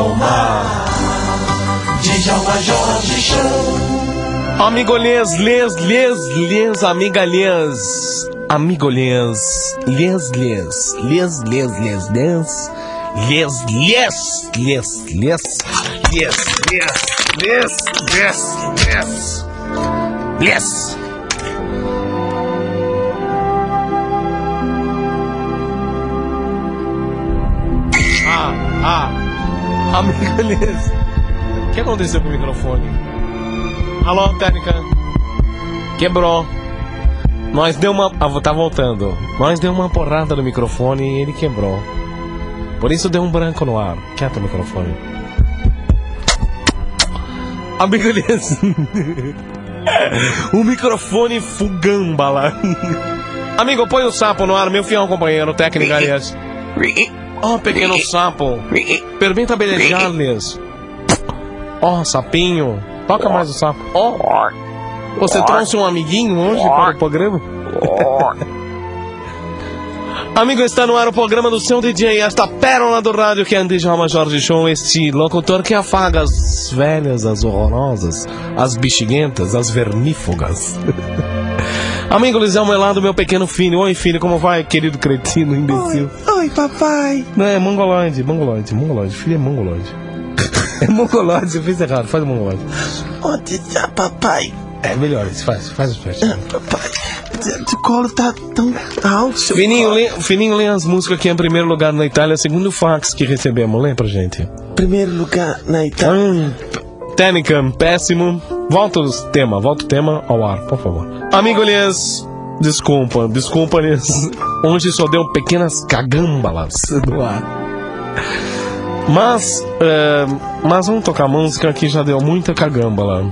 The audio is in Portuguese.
Djalma, Djalma Jorge Show. Amigolês, lês, lês, lês, amigalês, amigolês, lês, lês, lês, lês, lês, lês, lês, lês, lês, lês, lês, lês, lês, lês, lês, lês. Ah, ah amigolhês. O que aconteceu com o microfone? Alô, técnica. Quebrou. Nós deu uma. Ah, tá voltando. Nós deu uma porrada no microfone e ele quebrou. Por isso deu um branco no ar. Quieto o microfone. Amigolhês. o microfone fugamba Amigo, põe o sapo no ar, meu fiel companheiro, técnica, aliás. Oh, pequeno sapo. Permita belejar-lhes. Oh, sapinho. Toca mais o sapo. Oh. Você trouxe um amiguinho hoje para o programa? Amigo, está no ar o programa do seu DJ, esta pérola do rádio que é Djalma Jorge Show, este locutor que afaga as velhas, as horrorosas, as bexiguentas, as vermífugas. Amigo Lisão Melado, meu pequeno filho. Oi, filho, como vai, querido cretino, imbecil? Oi, oi papai. Não, é mongoloide, mongoloide, mongoloide. Filho é mongoloide. É mongoloide, eu fiz errado, faz o mongoloide. Onde tá, papai? É melhor, faz, faz os pés. Ah, papai, o colo tá tão alto. seu Fininho, lê, Fininho lê as músicas aqui em primeiro lugar na Itália, segundo o fax que recebemos. Lê pra gente. Primeiro lugar na Itália. Hum, péssimo. Volta o tema, volta o tema ao ar, por favor. Amigo desculpa, desculpa Elias. Hoje só deu pequenas cagambalas no ar. Mas, é, mas vamos tocar música que já deu muita cagambala.